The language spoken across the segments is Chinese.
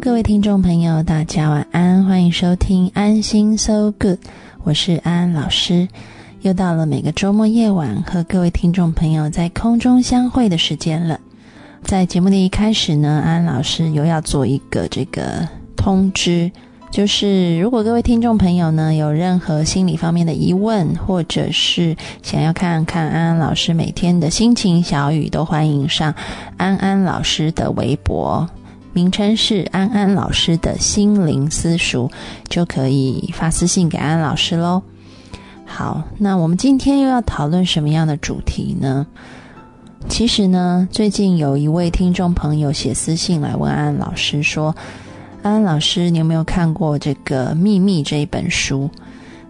各位听众朋友，大家晚安，欢迎收听安心 So Good，我是安安老师。又到了每个周末夜晚和各位听众朋友在空中相会的时间了。在节目的一开始呢，安安老师又要做一个这个通知，就是如果各位听众朋友呢有任何心理方面的疑问，或者是想要看看安安老师每天的心情小语，都欢迎上安安老师的微博。名称是安安老师的心灵私塾，就可以发私信给安安老师喽。好，那我们今天又要讨论什么样的主题呢？其实呢，最近有一位听众朋友写私信来问安安老师说：“安安老师，你有没有看过这个《秘密》这一本书？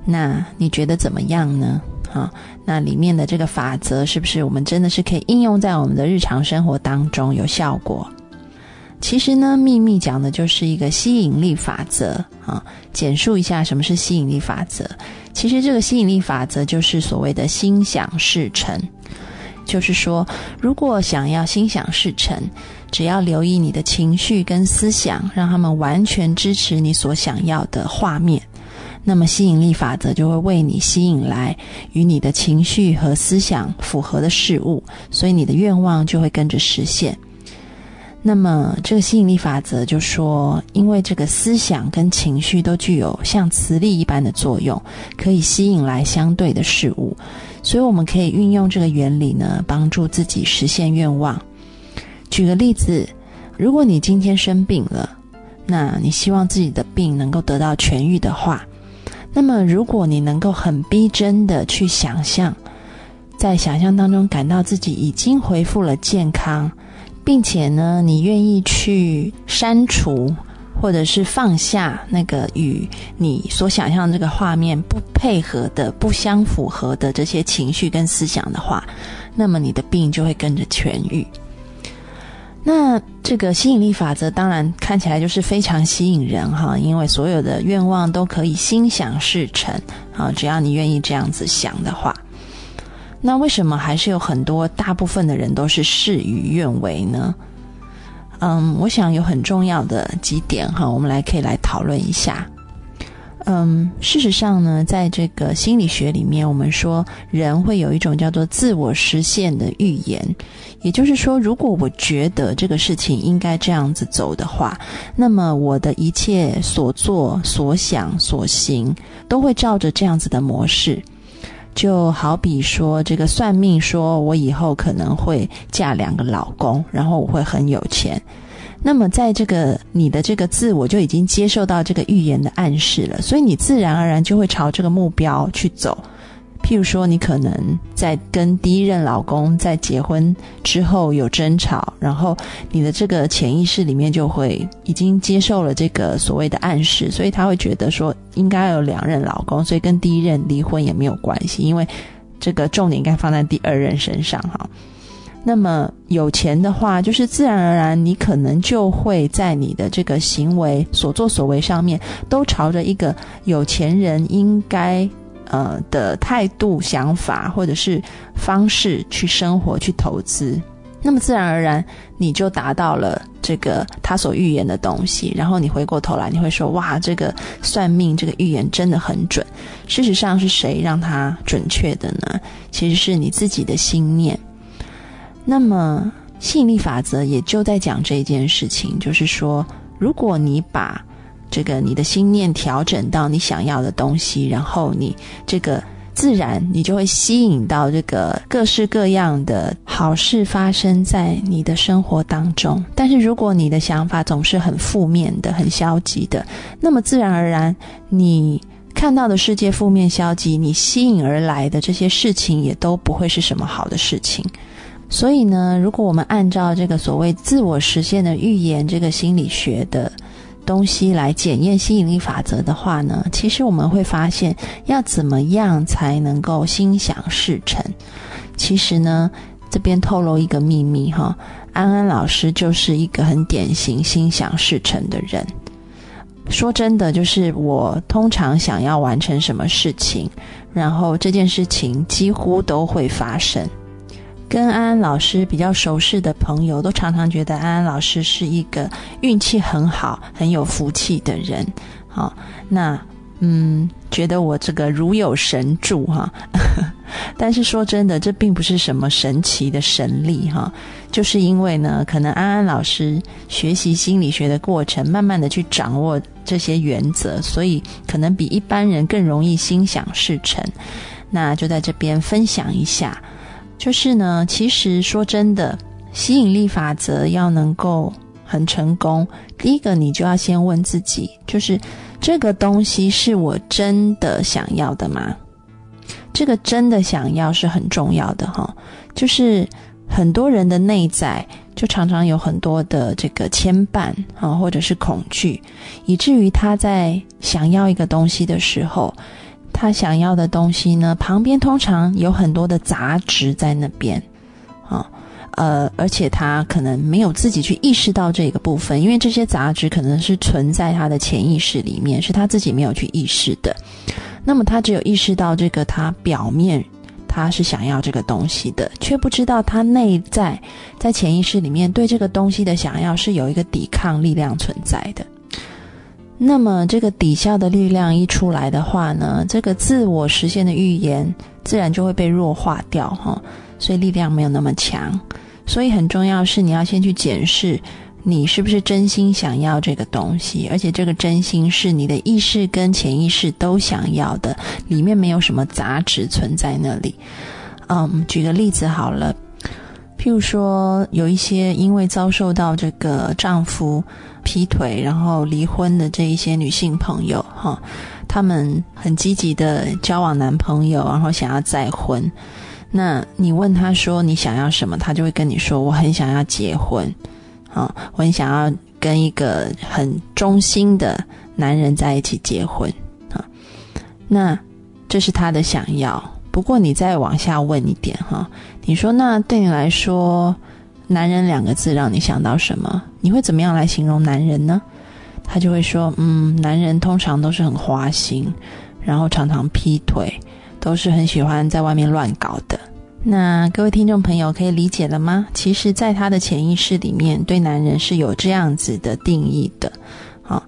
那你觉得怎么样呢？啊，那里面的这个法则是不是我们真的是可以应用在我们的日常生活当中有效果？”其实呢，秘密讲的就是一个吸引力法则啊。简述一下什么是吸引力法则。其实这个吸引力法则就是所谓的心想事成。就是说，如果想要心想事成，只要留意你的情绪跟思想，让他们完全支持你所想要的画面，那么吸引力法则就会为你吸引来与你的情绪和思想符合的事物，所以你的愿望就会跟着实现。那么，这个吸引力法则就说，因为这个思想跟情绪都具有像磁力一般的作用，可以吸引来相对的事物，所以我们可以运用这个原理呢，帮助自己实现愿望。举个例子，如果你今天生病了，那你希望自己的病能够得到痊愈的话，那么如果你能够很逼真的去想象，在想象当中感到自己已经恢复了健康。并且呢，你愿意去删除或者是放下那个与你所想象这个画面不配合的、不相符合的这些情绪跟思想的话，那么你的病就会跟着痊愈。那这个吸引力法则当然看起来就是非常吸引人哈，因为所有的愿望都可以心想事成啊，只要你愿意这样子想的话。那为什么还是有很多大部分的人都是事与愿违呢？嗯，我想有很重要的几点哈，我们来可以来讨论一下。嗯，事实上呢，在这个心理学里面，我们说人会有一种叫做自我实现的预言，也就是说，如果我觉得这个事情应该这样子走的话，那么我的一切所做、所想、所行都会照着这样子的模式。就好比说，这个算命说我以后可能会嫁两个老公，然后我会很有钱。那么，在这个你的这个字我就已经接受到这个预言的暗示了，所以你自然而然就会朝这个目标去走。譬如说，你可能在跟第一任老公在结婚之后有争吵，然后你的这个潜意识里面就会已经接受了这个所谓的暗示，所以他会觉得说应该有两任老公，所以跟第一任离婚也没有关系，因为这个重点应该放在第二任身上哈。那么有钱的话，就是自然而然你可能就会在你的这个行为所作所为上面都朝着一个有钱人应该。呃的态度、想法或者是方式去生活、去投资，那么自然而然你就达到了这个他所预言的东西。然后你回过头来，你会说：“哇，这个算命这个预言真的很准。”事实上是谁让他准确的呢？其实是你自己的心念。那么吸引力法则也就在讲这件事情，就是说，如果你把这个你的心念调整到你想要的东西，然后你这个自然你就会吸引到这个各式各样的好事发生在你的生活当中。但是如果你的想法总是很负面的、很消极的，那么自然而然你看到的世界负面消极，你吸引而来的这些事情也都不会是什么好的事情。所以呢，如果我们按照这个所谓自我实现的预言这个心理学的。东西来检验吸引力法则的话呢，其实我们会发现，要怎么样才能够心想事成？其实呢，这边透露一个秘密哈，安安老师就是一个很典型心想事成的人。说真的，就是我通常想要完成什么事情，然后这件事情几乎都会发生。跟安安老师比较熟识的朋友，都常常觉得安安老师是一个运气很好、很有福气的人。好，那嗯，觉得我这个如有神助哈。但是说真的，这并不是什么神奇的神力哈，就是因为呢，可能安安老师学习心理学的过程，慢慢的去掌握这些原则，所以可能比一般人更容易心想事成。那就在这边分享一下，就是呢，其实说真的，吸引力法则要能够很成功，第一个你就要先问自己，就是这个东西是我真的想要的吗？这个真的想要是很重要的哈，就是很多人的内在就常常有很多的这个牵绊啊，或者是恐惧，以至于他在想要一个东西的时候，他想要的东西呢，旁边通常有很多的杂质在那边啊，呃，而且他可能没有自己去意识到这个部分，因为这些杂质可能是存在他的潜意识里面，是他自己没有去意识的。那么他只有意识到这个，他表面他是想要这个东西的，却不知道他内在在潜意识里面对这个东西的想要是有一个抵抗力量存在的。那么这个抵消的力量一出来的话呢，这个自我实现的预言自然就会被弱化掉哈，所以力量没有那么强。所以很重要是你要先去检视。你是不是真心想要这个东西？而且这个真心是你的意识跟潜意识都想要的，里面没有什么杂质存在那里。嗯，举个例子好了，譬如说有一些因为遭受到这个丈夫劈腿然后离婚的这一些女性朋友哈，她们很积极的交往男朋友，然后想要再婚。那你问他说你想要什么，他就会跟你说我很想要结婚。啊，我很想要跟一个很忠心的男人在一起结婚啊。那这是他的想要。不过你再往下问一点哈，你说那对你来说，男人两个字让你想到什么？你会怎么样来形容男人呢？他就会说，嗯，男人通常都是很花心，然后常常劈腿，都是很喜欢在外面乱搞的。那各位听众朋友可以理解了吗？其实，在他的潜意识里面，对男人是有这样子的定义的。好，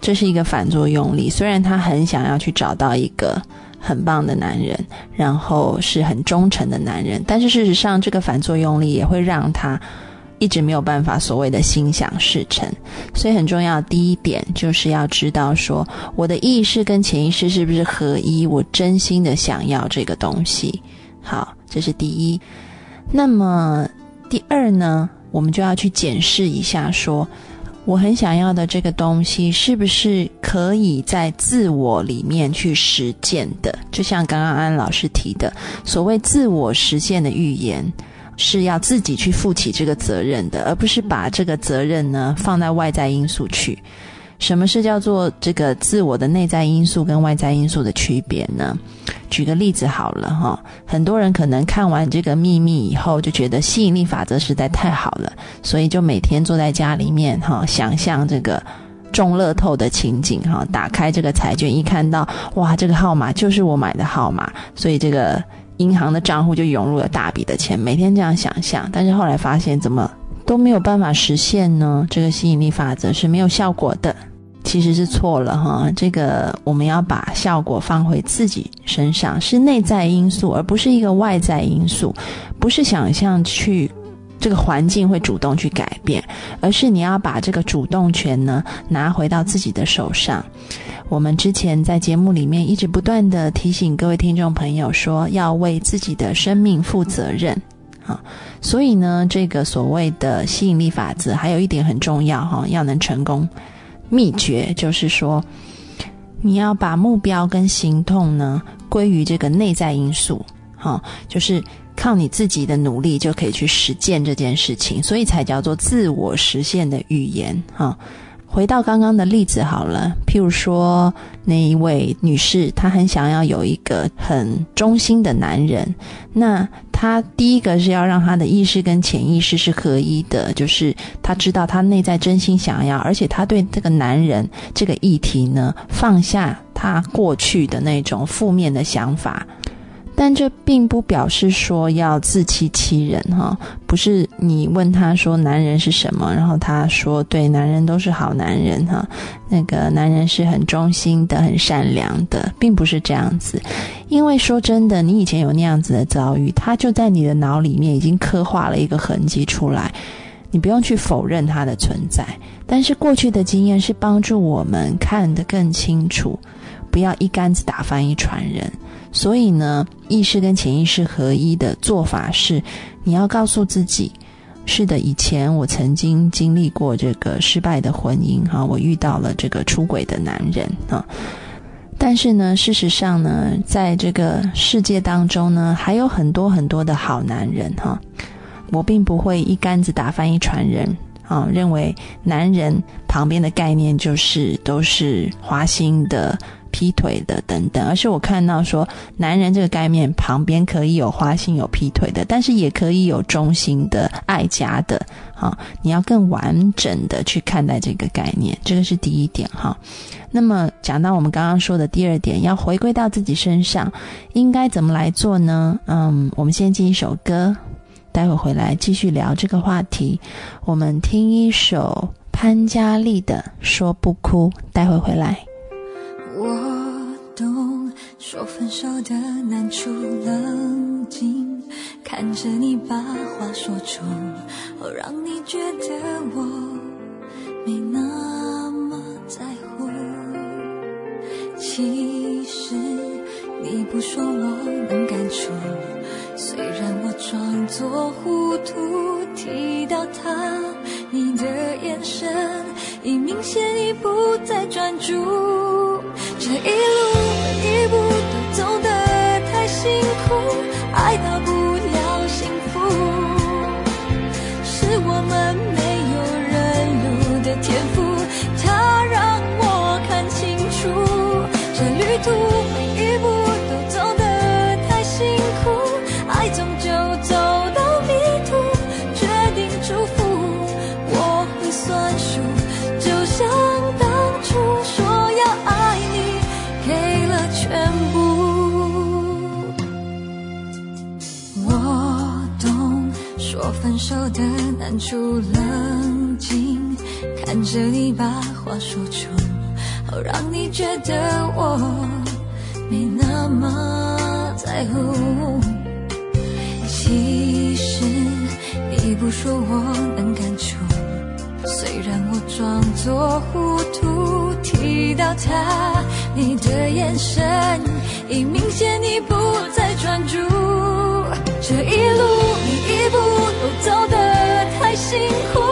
这是一个反作用力。虽然他很想要去找到一个很棒的男人，然后是很忠诚的男人，但是事实上，这个反作用力也会让他一直没有办法所谓的心想事成。所以，很重要第一点就是要知道说，我的意识跟潜意识是不是合一？我真心的想要这个东西。好。这是第一，那么第二呢？我们就要去检视一下，说我很想要的这个东西，是不是可以在自我里面去实践的？就像刚刚安老师提的，所谓自我实现的预言，是要自己去负起这个责任的，而不是把这个责任呢放在外在因素去。什么是叫做这个自我的内在因素跟外在因素的区别呢？举个例子好了哈，很多人可能看完这个秘密以后，就觉得吸引力法则实在太好了，所以就每天坐在家里面哈，想象这个中乐透的情景哈，打开这个彩券一看到哇，这个号码就是我买的号码，所以这个银行的账户就涌入了大笔的钱，每天这样想象，但是后来发现怎么都没有办法实现呢？这个吸引力法则是没有效果的。其实是错了哈，这个我们要把效果放回自己身上，是内在因素，而不是一个外在因素，不是想象去这个环境会主动去改变，而是你要把这个主动权呢拿回到自己的手上。我们之前在节目里面一直不断的提醒各位听众朋友说，要为自己的生命负责任啊，所以呢，这个所谓的吸引力法则还有一点很重要哈，要能成功。秘诀就是说，你要把目标跟行动呢归于这个内在因素，哈，就是靠你自己的努力就可以去实践这件事情，所以才叫做自我实现的语言，哈。回到刚刚的例子好了，譬如说那一位女士，她很想要有一个很忠心的男人。那他第一个是要让他的意识跟潜意识是合一的，就是他知道他内在真心想要，而且他对这个男人这个议题呢，放下他过去的那种负面的想法。但这并不表示说要自欺欺人哈，不是你问他说男人是什么，然后他说对，男人都是好男人哈，那个男人是很忠心的、很善良的，并不是这样子。因为说真的，你以前有那样子的遭遇，他就在你的脑里面已经刻画了一个痕迹出来，你不用去否认它的存在。但是过去的经验是帮助我们看得更清楚，不要一竿子打翻一船人。所以呢，意识跟潜意识合一的做法是，你要告诉自己，是的，以前我曾经经历过这个失败的婚姻，哈，我遇到了这个出轨的男人啊。但是呢，事实上呢，在这个世界当中呢，还有很多很多的好男人哈。我并不会一竿子打翻一船人啊，认为男人旁边的概念就是都是花心的。劈腿的等等，而是我看到说，男人这个概念旁边可以有花心有劈腿的，但是也可以有忠心的爱家的，好，你要更完整的去看待这个概念，这个是第一点哈。那么讲到我们刚刚说的第二点，要回归到自己身上，应该怎么来做呢？嗯，我们先进一首歌，待会回来继续聊这个话题。我们听一首潘嘉丽的《说不哭》，待会回来。我懂，说分手的难处，冷静看着你把话说出，哦，让你觉得我没那么在乎。其实你不说我能感触，虽然我装作糊涂，提到他，你的眼神已明显已不再专注。一路手的难处，冷静看着你把话说出，好让你觉得我没那么在乎。其实你不说我能感触，虽然我装作糊涂，提到他，你的眼神已明显你不再专注。这一路你一步都走得太辛苦，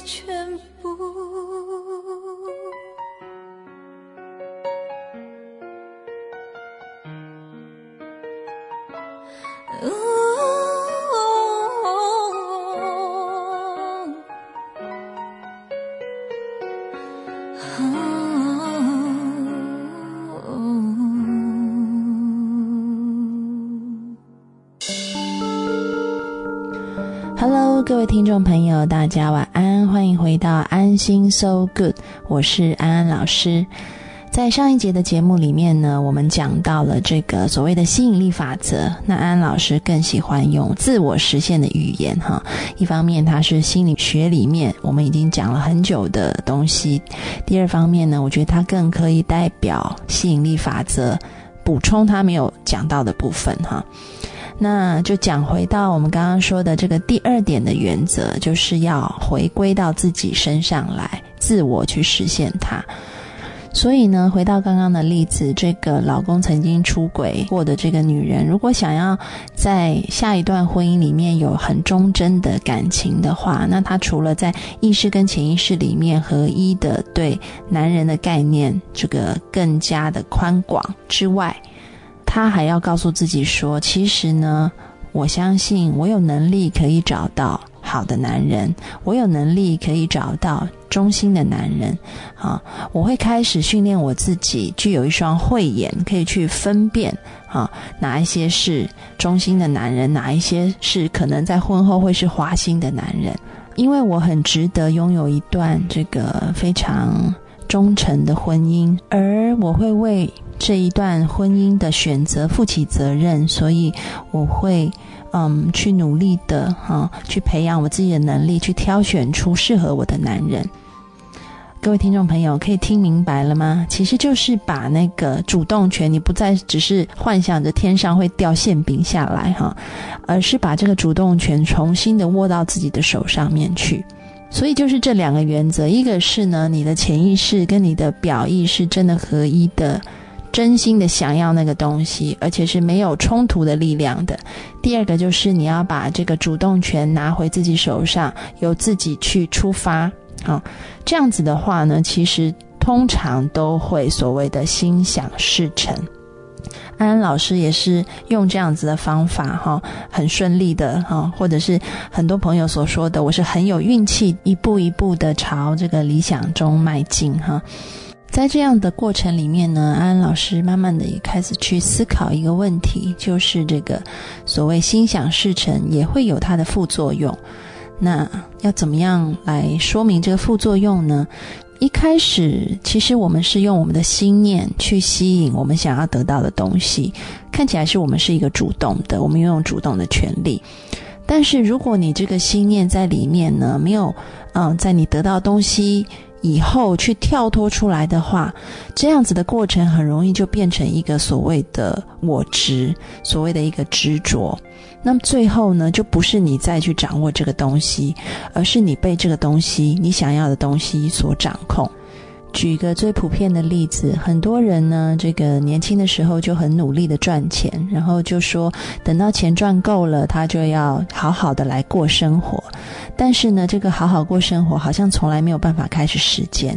全部各位听众朋友，大家晚安，欢迎回到安心 So Good，我是安安老师。在上一节的节目里面呢，我们讲到了这个所谓的吸引力法则。那安安老师更喜欢用自我实现的语言哈。一方面，它是心理学里面我们已经讲了很久的东西；第二方面呢，我觉得它更可以代表吸引力法则，补充他没有讲到的部分哈。那就讲回到我们刚刚说的这个第二点的原则，就是要回归到自己身上来，自我去实现它。所以呢，回到刚刚的例子，这个老公曾经出轨过的这个女人，如果想要在下一段婚姻里面有很忠贞的感情的话，那她除了在意识跟潜意识里面合一的对男人的概念这个更加的宽广之外，他还要告诉自己说：“其实呢，我相信我有能力可以找到好的男人，我有能力可以找到忠心的男人。啊，我会开始训练我自己，具有一双慧眼，可以去分辨啊，哪一些是忠心的男人，哪一些是可能在婚后会是花心的男人。因为我很值得拥有一段这个非常忠诚的婚姻，而我会为。”这一段婚姻的选择负起责任，所以我会嗯去努力的哈，去培养我自己的能力，去挑选出适合我的男人。各位听众朋友，可以听明白了吗？其实就是把那个主动权，你不再只是幻想着天上会掉馅饼下来哈，而是把这个主动权重新的握到自己的手上面去。所以就是这两个原则，一个是呢，你的潜意识跟你的表意是真的合一的。真心的想要那个东西，而且是没有冲突的力量的。第二个就是你要把这个主动权拿回自己手上，由自己去出发。好，这样子的话呢，其实通常都会所谓的心想事成。安安老师也是用这样子的方法，哈，很顺利的，哈，或者是很多朋友所说的，我是很有运气，一步一步的朝这个理想中迈进，哈。在这样的过程里面呢，安安老师慢慢的也开始去思考一个问题，就是这个所谓心想事成也会有它的副作用。那要怎么样来说明这个副作用呢？一开始其实我们是用我们的心念去吸引我们想要得到的东西，看起来是我们是一个主动的，我们拥有主动的权利。但是如果你这个心念在里面呢，没有嗯，在你得到东西。以后去跳脱出来的话，这样子的过程很容易就变成一个所谓的我执，所谓的一个执着。那么最后呢，就不是你再去掌握这个东西，而是你被这个东西、你想要的东西所掌控。举一个最普遍的例子，很多人呢，这个年轻的时候就很努力的赚钱，然后就说等到钱赚够了，他就要好好的来过生活。但是呢，这个好好过生活好像从来没有办法开始实践，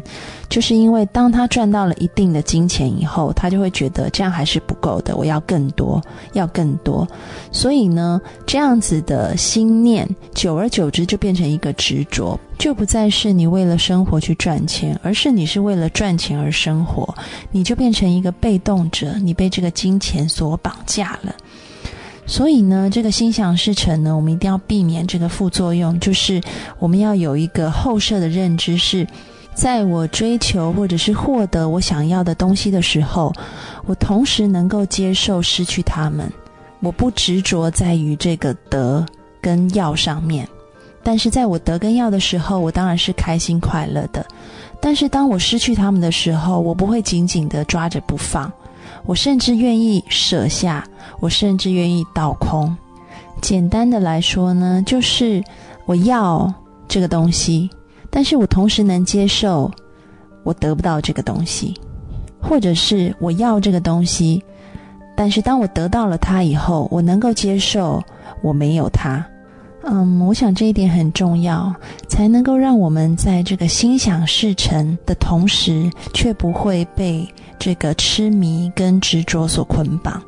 就是因为当他赚到了一定的金钱以后，他就会觉得这样还是不够的，我要更多，要更多。所以呢，这样子的心念，久而久之就变成一个执着，就不再是你为了生活去赚钱，而是你是为了赚钱而生活，你就变成一个被动者，你被这个金钱所绑架了。所以呢，这个心想事成呢，我们一定要避免这个副作用，就是我们要有一个后设的认知，是在我追求或者是获得我想要的东西的时候，我同时能够接受失去他们，我不执着在于这个得跟要上面。但是在我得跟要的时候，我当然是开心快乐的。但是当我失去他们的时候，我不会紧紧的抓着不放。我甚至愿意舍下，我甚至愿意倒空。简单的来说呢，就是我要这个东西，但是我同时能接受我得不到这个东西，或者是我要这个东西，但是当我得到了它以后，我能够接受我没有它。嗯，我想这一点很重要，才能够让我们在这个心想事成的同时，却不会被。这个痴迷跟执着所捆绑，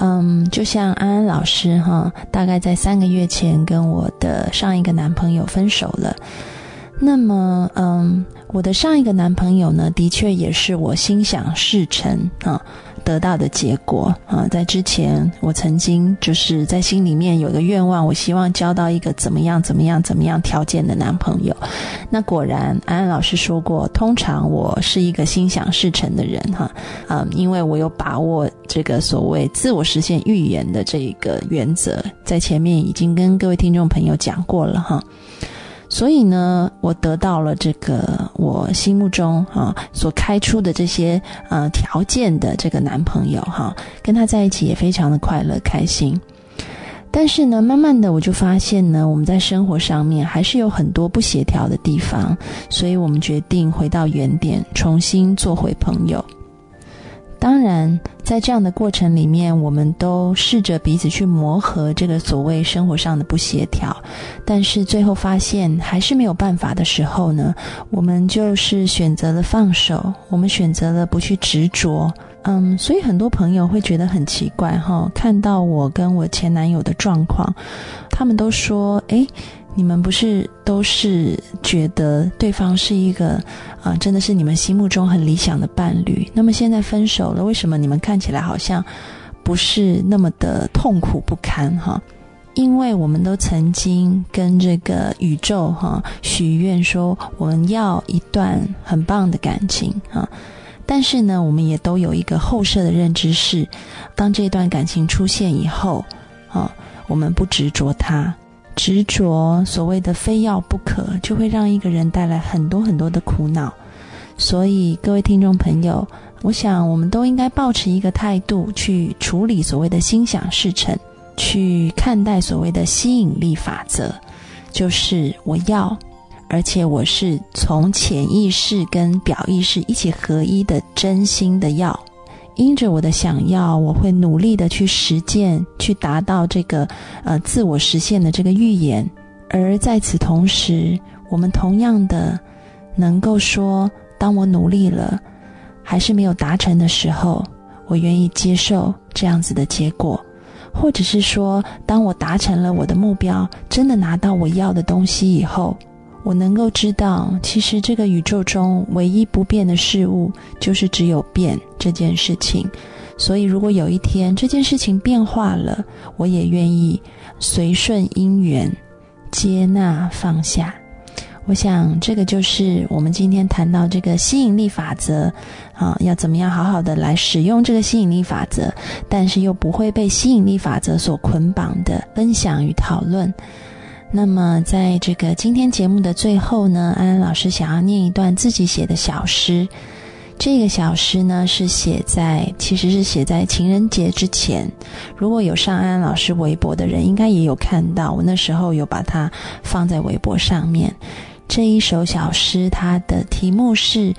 嗯，就像安安老师哈，大概在三个月前跟我的上一个男朋友分手了。那么，嗯，我的上一个男朋友呢，的确也是我心想事成啊，得到的结果啊。在之前，我曾经就是在心里面有个愿望，我希望交到一个怎么样、怎么样、怎么样条件的男朋友。那果然，安安老师说过，通常我是一个心想事成的人哈。嗯，因为我有把握这个所谓自我实现预言的这一个原则，在前面已经跟各位听众朋友讲过了哈。所以呢，我得到了这个我心目中啊所开出的这些呃条件的这个男朋友哈，跟他在一起也非常的快乐开心。但是呢，慢慢的我就发现呢，我们在生活上面还是有很多不协调的地方，所以我们决定回到原点，重新做回朋友。当然，在这样的过程里面，我们都试着彼此去磨合这个所谓生活上的不协调，但是最后发现还是没有办法的时候呢，我们就是选择了放手，我们选择了不去执着。嗯，所以很多朋友会觉得很奇怪哈，看到我跟我前男友的状况，他们都说：“诶。你们不是都是觉得对方是一个啊，真的是你们心目中很理想的伴侣？那么现在分手了，为什么你们看起来好像不是那么的痛苦不堪？哈，因为我们都曾经跟这个宇宙哈许愿说，我们要一段很棒的感情啊。但是呢，我们也都有一个后设的认知是，当这段感情出现以后啊，我们不执着它。执着所谓的非要不可，就会让一个人带来很多很多的苦恼。所以，各位听众朋友，我想我们都应该保持一个态度去处理所谓的心想事成，去看待所谓的吸引力法则，就是我要，而且我是从潜意识跟表意识一起合一的真心的要。因着我的想要，我会努力的去实践，去达到这个呃自我实现的这个预言。而在此同时，我们同样的能够说，当我努力了，还是没有达成的时候，我愿意接受这样子的结果；或者是说，当我达成了我的目标，真的拿到我要的东西以后。我能够知道，其实这个宇宙中唯一不变的事物，就是只有变这件事情。所以，如果有一天这件事情变化了，我也愿意随顺因缘，接纳放下。我想，这个就是我们今天谈到这个吸引力法则啊，要怎么样好好的来使用这个吸引力法则，但是又不会被吸引力法则所捆绑的分享与讨论。那么，在这个今天节目的最后呢，安安老师想要念一段自己写的小诗。这个小诗呢，是写在其实是写在情人节之前。如果有上安安老师微博的人，应该也有看到，我那时候有把它放在微博上面。这一首小诗，它的题目是。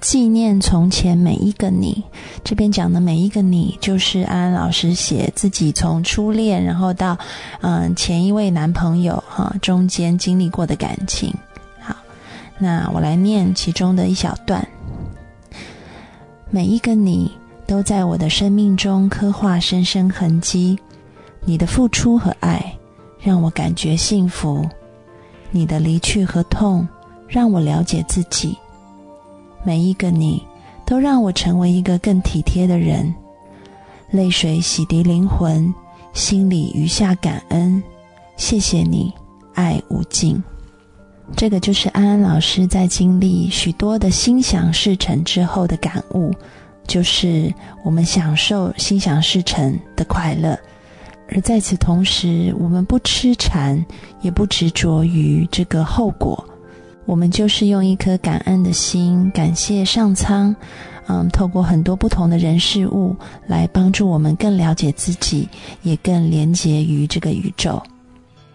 纪念从前每一个你，这边讲的每一个你，就是安安老师写自己从初恋，然后到嗯前一位男朋友哈中间经历过的感情。好，那我来念其中的一小段。每一个你都在我的生命中刻画深深痕迹，你的付出和爱让我感觉幸福，你的离去和痛让我了解自己。每一个你，都让我成为一个更体贴的人。泪水洗涤灵魂，心里余下感恩。谢谢你，爱无尽。这个就是安安老师在经历许多的心想事成之后的感悟，就是我们享受心想事成的快乐，而在此同时，我们不痴缠，也不执着于这个后果。我们就是用一颗感恩的心，感谢上苍，嗯，透过很多不同的人事物来帮助我们更了解自己，也更连结于这个宇宙。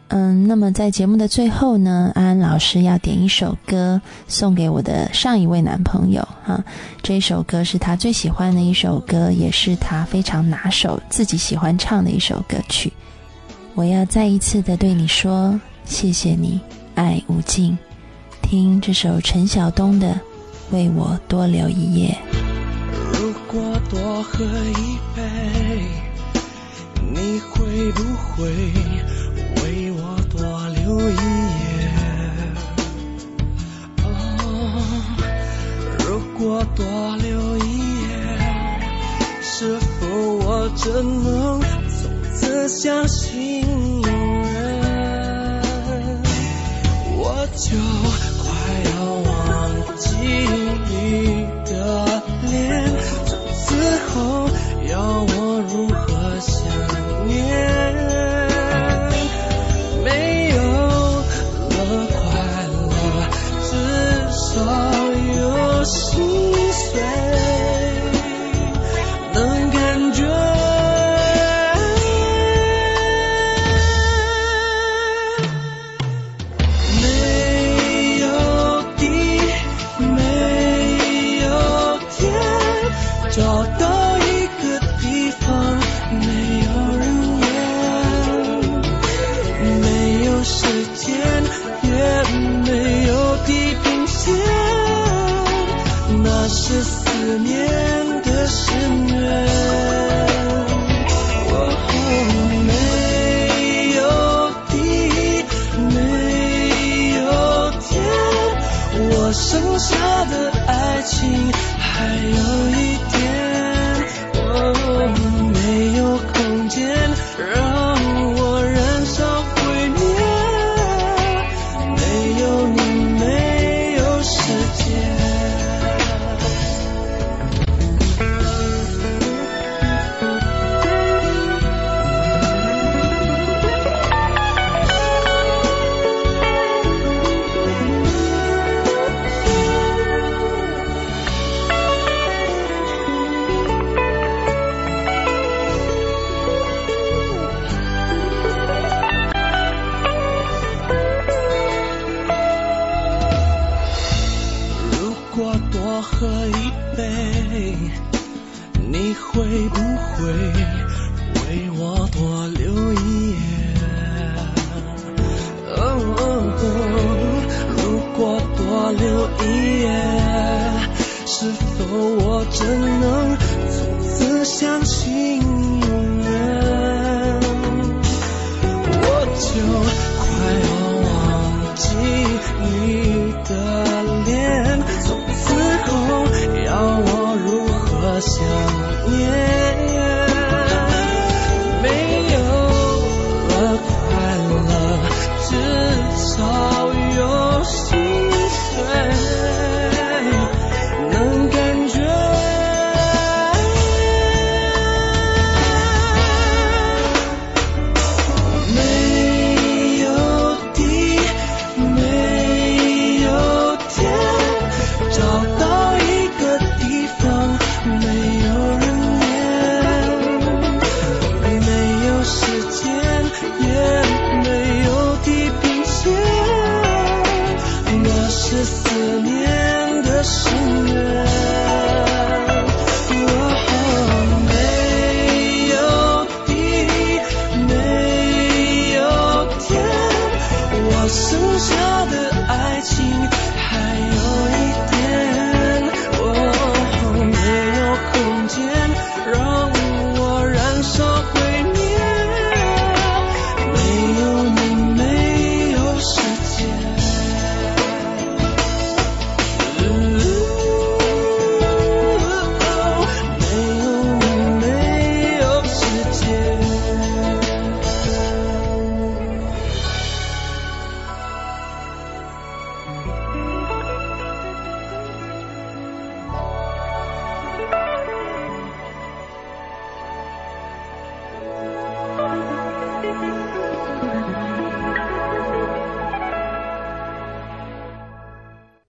嗯，那么在节目的最后呢，安安老师要点一首歌送给我的上一位男朋友哈。这首歌是他最喜欢的一首歌，也是他非常拿手、自己喜欢唱的一首歌曲。我要再一次的对你说，谢谢你，爱无尽。听这首陈晓东的《为我多留一夜》。如果多喝一杯，你会不会为我多留一夜？哦，如果多留一夜，是否我真能从此相信有人，我就要忘记你。